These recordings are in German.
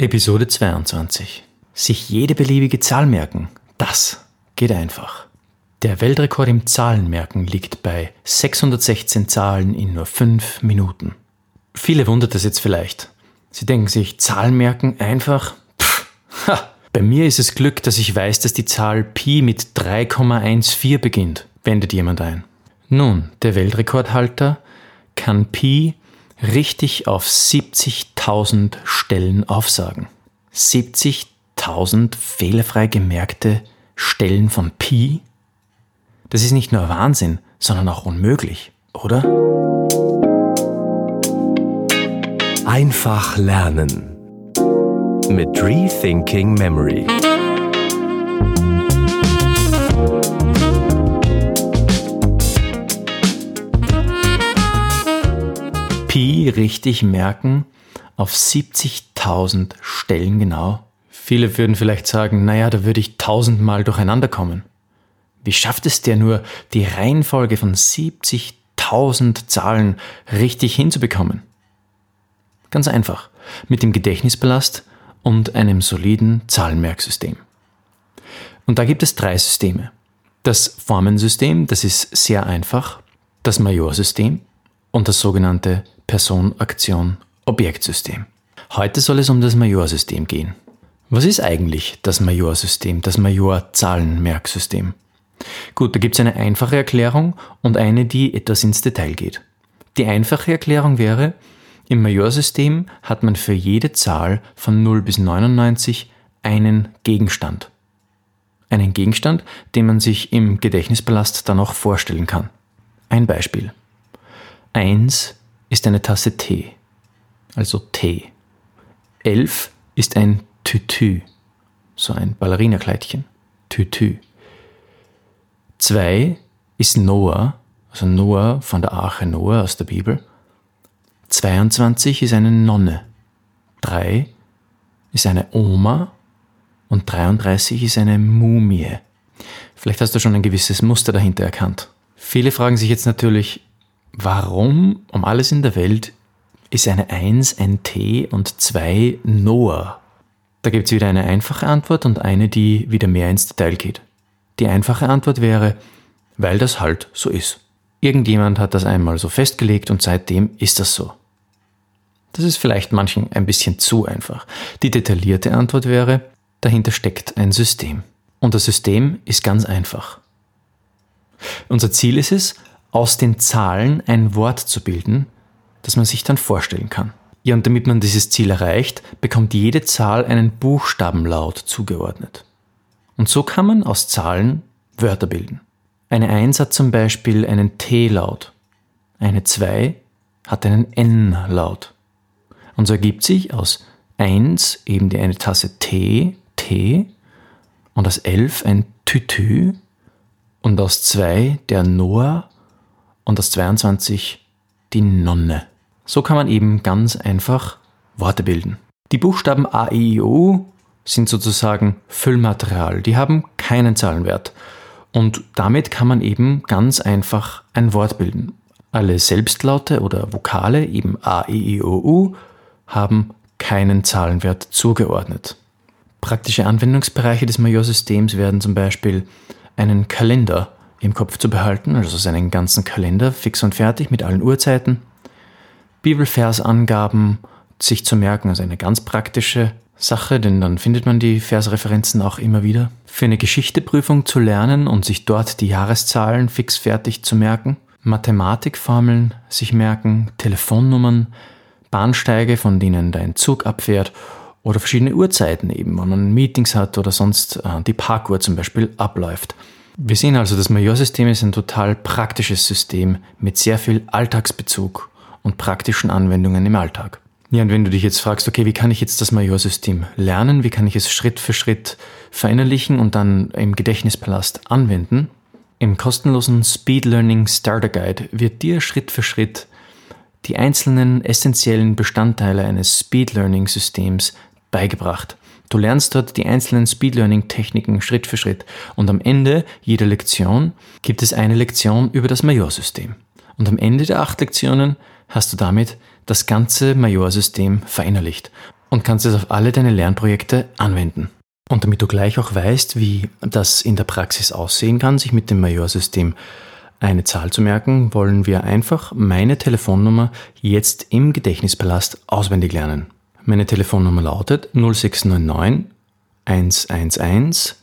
Episode 22. Sich jede beliebige Zahl merken, das geht einfach. Der Weltrekord im Zahlenmerken liegt bei 616 Zahlen in nur 5 Minuten. Viele wundert das jetzt vielleicht. Sie denken sich, Zahlen merken einfach? Pff, ha. Bei mir ist es Glück, dass ich weiß, dass die Zahl Pi mit 3,14 beginnt, wendet jemand ein. Nun, der Weltrekordhalter kann Pi richtig auf 70.000 Stellen aufsagen. 70.000 fehlerfrei gemerkte Stellen von Pi? Das ist nicht nur Wahnsinn, sondern auch unmöglich, oder? Einfach lernen mit Rethinking Memory. Pi richtig merken auf 70.000 Stellen genau. Viele würden vielleicht sagen, naja, da würde ich tausendmal durcheinander kommen. Wie schafft es der nur, die Reihenfolge von 70.000 Zahlen richtig hinzubekommen? Ganz einfach, mit dem Gedächtnisballast und einem soliden Zahlenmerksystem. Und da gibt es drei Systeme. Das Formensystem, das ist sehr einfach, das Majorsystem und das sogenannte Person-Aktion-Objektsystem. Heute soll es um das Majorsystem gehen. Was ist eigentlich das Majorsystem, das Major-Zahlenmerksystem? Gut, da gibt es eine einfache Erklärung und eine, die etwas ins Detail geht. Die einfache Erklärung wäre, im Majorsystem hat man für jede Zahl von 0 bis 99 einen Gegenstand. Einen Gegenstand, den man sich im Gedächtnispalast dann auch vorstellen kann. Ein Beispiel. 1 ist eine Tasse Tee, also Tee. 11 ist ein Tütü, so ein Ballerinakleidchen, Tütü. 2 ist Noah, also Noah von der Arche Noah aus der Bibel. 22 ist eine Nonne. 3 ist eine Oma und 33 ist eine Mumie. Vielleicht hast du schon ein gewisses Muster dahinter erkannt. Viele fragen sich jetzt natürlich, Warum um alles in der Welt ist eine 1 ein T und 2 Noah? Da gibt es wieder eine einfache Antwort und eine, die wieder mehr ins Detail geht. Die einfache Antwort wäre, weil das halt so ist. Irgendjemand hat das einmal so festgelegt und seitdem ist das so. Das ist vielleicht manchen ein bisschen zu einfach. Die detaillierte Antwort wäre, dahinter steckt ein System. Und das System ist ganz einfach. Unser Ziel ist es, aus den Zahlen ein Wort zu bilden, das man sich dann vorstellen kann. Ja, und damit man dieses Ziel erreicht, bekommt jede Zahl einen Buchstabenlaut zugeordnet. Und so kann man aus Zahlen Wörter bilden. Eine 1 hat zum Beispiel einen T-Laut. Eine 2 hat einen N-Laut. Und so ergibt sich aus 1 eben die eine Tasse T, T, und aus 11 ein Tütü, und aus 2 der Noah und das 22 die Nonne. So kann man eben ganz einfach Worte bilden. Die Buchstaben A, E, I, O sind sozusagen Füllmaterial. Die haben keinen Zahlenwert. Und damit kann man eben ganz einfach ein Wort bilden. Alle Selbstlaute oder Vokale, eben A, E, I, O, U, haben keinen Zahlenwert zugeordnet. Praktische Anwendungsbereiche des Majorsystems werden zum Beispiel einen Kalender im Kopf zu behalten, also seinen ganzen Kalender fix und fertig mit allen Uhrzeiten. Bibelversangaben sich zu merken, also eine ganz praktische Sache, denn dann findet man die Versreferenzen auch immer wieder. Für eine Geschichteprüfung zu lernen und sich dort die Jahreszahlen fix fertig zu merken. Mathematikformeln sich merken, Telefonnummern, Bahnsteige, von denen dein Zug abfährt oder verschiedene Uhrzeiten eben, wenn man Meetings hat oder sonst äh, die Parkuhr zum Beispiel abläuft. Wir sehen also, das Majorsystem ist ein total praktisches System mit sehr viel Alltagsbezug und praktischen Anwendungen im Alltag. Ja, und wenn du dich jetzt fragst, okay, wie kann ich jetzt das Majorsystem lernen? Wie kann ich es Schritt für Schritt verinnerlichen und dann im Gedächtnispalast anwenden? Im kostenlosen Speed Learning Starter Guide wird dir Schritt für Schritt die einzelnen essentiellen Bestandteile eines Speed Learning Systems beigebracht. Du lernst dort die einzelnen Speed Learning Techniken Schritt für Schritt und am Ende jeder Lektion gibt es eine Lektion über das Majorsystem. Und am Ende der acht Lektionen hast du damit das ganze Majorsystem verinnerlicht. und kannst es auf alle deine Lernprojekte anwenden. Und damit du gleich auch weißt, wie das in der Praxis aussehen kann, sich mit dem Majorsystem eine Zahl zu merken, wollen wir einfach meine Telefonnummer jetzt im Gedächtnispalast auswendig lernen. Meine Telefonnummer lautet 0699 111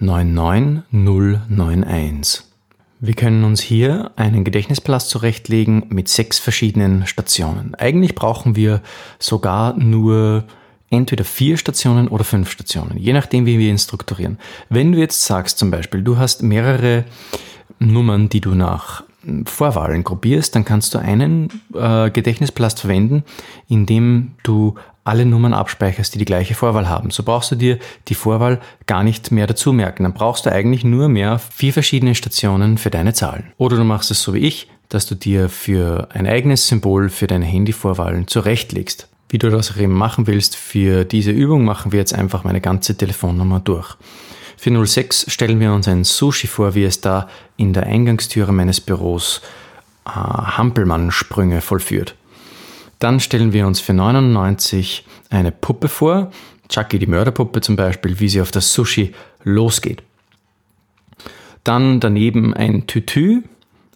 99091. Wir können uns hier einen Gedächtnispalast zurechtlegen mit sechs verschiedenen Stationen. Eigentlich brauchen wir sogar nur entweder vier Stationen oder fünf Stationen, je nachdem, wie wir ihn strukturieren. Wenn du jetzt sagst zum Beispiel, du hast mehrere Nummern, die du nach Vorwahlen gruppierst, dann kannst du einen äh, Gedächtnisplast verwenden, in dem du alle Nummern abspeicherst, die die gleiche Vorwahl haben. So brauchst du dir die Vorwahl gar nicht mehr dazu merken. Dann brauchst du eigentlich nur mehr vier verschiedene Stationen für deine Zahlen. Oder du machst es so wie ich, dass du dir für ein eigenes Symbol für deine Handyvorwahlen zurechtlegst. Wie du das eben machen willst, für diese Übung machen wir jetzt einfach meine ganze Telefonnummer durch. Für 06 stellen wir uns ein Sushi vor, wie es da in der Eingangstüre meines Büros äh, Hampelmann-Sprünge vollführt. Dann stellen wir uns für 99 eine Puppe vor, Chucky die Mörderpuppe zum Beispiel, wie sie auf das Sushi losgeht. Dann daneben ein Tütü,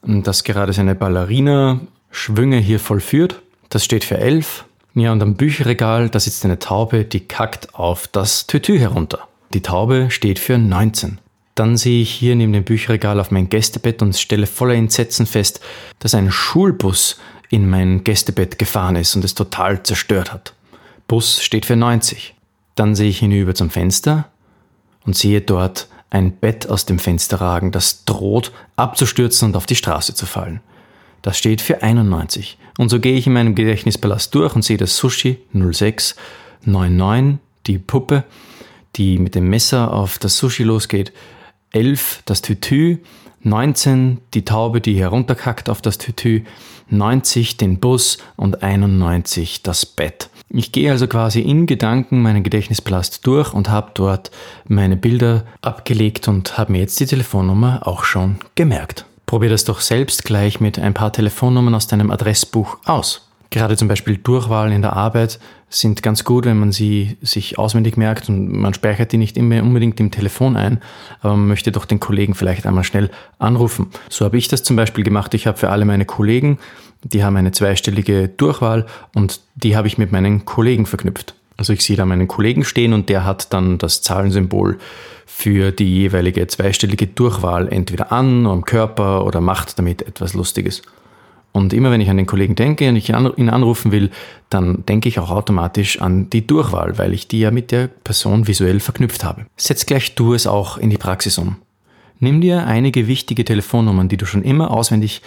das gerade seine Ballerina-Schwünge hier vollführt. Das steht für 11. Ja, und am Bücherregal, da sitzt eine Taube, die kackt auf das Tütü herunter. Die Taube steht für 19. Dann sehe ich hier neben dem Bücherregal auf mein Gästebett und stelle voller Entsetzen fest, dass ein Schulbus in mein Gästebett gefahren ist und es total zerstört hat. Bus steht für 90. Dann sehe ich hinüber zum Fenster und sehe dort ein Bett aus dem Fenster ragen, das droht abzustürzen und auf die Straße zu fallen. Das steht für 91. Und so gehe ich in meinem Gedächtnispalast durch und sehe das Sushi 06, 99, die Puppe die mit dem Messer auf das Sushi losgeht, 11 das Tütü, 19 die Taube, die herunterkackt auf das Tütü, 90 den Bus und 91 das Bett. Ich gehe also quasi in Gedanken meinen Gedächtnispalast durch und habe dort meine Bilder abgelegt und habe mir jetzt die Telefonnummer auch schon gemerkt. Probier das doch selbst gleich mit ein paar Telefonnummern aus deinem Adressbuch aus. Gerade zum Beispiel Durchwahlen in der Arbeit sind ganz gut, wenn man sie sich auswendig merkt und man speichert die nicht immer unbedingt im Telefon ein, aber man möchte doch den Kollegen vielleicht einmal schnell anrufen. So habe ich das zum Beispiel gemacht. Ich habe für alle meine Kollegen, die haben eine zweistellige Durchwahl und die habe ich mit meinen Kollegen verknüpft. Also ich sehe da meinen Kollegen stehen und der hat dann das Zahlensymbol für die jeweilige zweistellige Durchwahl entweder an, am Körper oder macht damit etwas Lustiges. Und immer wenn ich an den Kollegen denke und ich ihn anrufen will, dann denke ich auch automatisch an die Durchwahl, weil ich die ja mit der Person visuell verknüpft habe. Setz gleich du es auch in die Praxis um. Nimm dir einige wichtige Telefonnummern, die du schon immer auswendig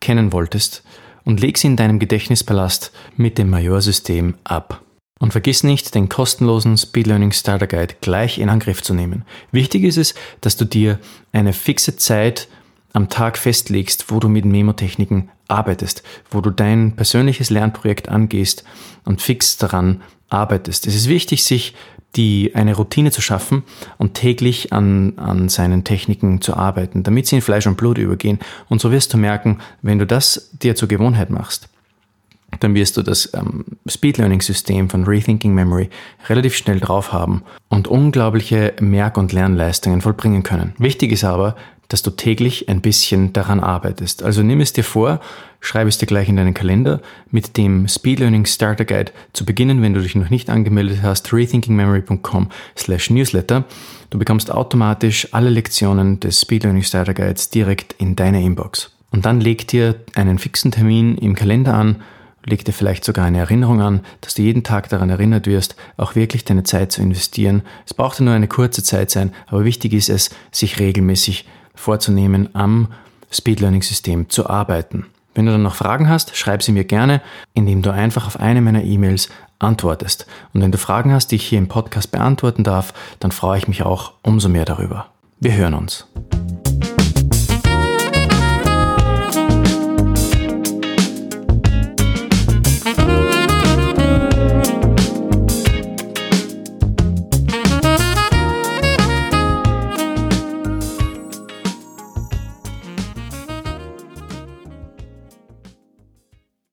kennen wolltest, und leg sie in deinem Gedächtnispalast mit dem Majorsystem ab. Und vergiss nicht, den kostenlosen Speed Learning Starter Guide gleich in Angriff zu nehmen. Wichtig ist es, dass du dir eine fixe Zeit am Tag festlegst, wo du mit Memotechniken arbeitest, wo du dein persönliches Lernprojekt angehst und fix daran arbeitest. Es ist wichtig, sich die eine Routine zu schaffen und täglich an, an seinen Techniken zu arbeiten, damit sie in Fleisch und Blut übergehen. Und so wirst du merken, wenn du das dir zur Gewohnheit machst, dann wirst du das ähm, Speed Learning System von Rethinking Memory relativ schnell drauf haben und unglaubliche Merk- und Lernleistungen vollbringen können. Wichtig ist aber, dass du täglich ein bisschen daran arbeitest. Also nimm es dir vor, schreib es dir gleich in deinen Kalender, mit dem Speed Learning Starter Guide zu beginnen, wenn du dich noch nicht angemeldet hast, rethinkingmemory.com slash newsletter. Du bekommst automatisch alle Lektionen des Speed Learning Starter Guides direkt in deine Inbox. Und dann leg dir einen fixen Termin im Kalender an, leg dir vielleicht sogar eine Erinnerung an, dass du jeden Tag daran erinnert wirst, auch wirklich deine Zeit zu investieren. Es braucht nur eine kurze Zeit sein, aber wichtig ist es, sich regelmäßig vorzunehmen, am Speed Learning System zu arbeiten. Wenn du dann noch Fragen hast, schreib sie mir gerne, indem du einfach auf eine meiner E-Mails antwortest. Und wenn du Fragen hast, die ich hier im Podcast beantworten darf, dann freue ich mich auch umso mehr darüber. Wir hören uns.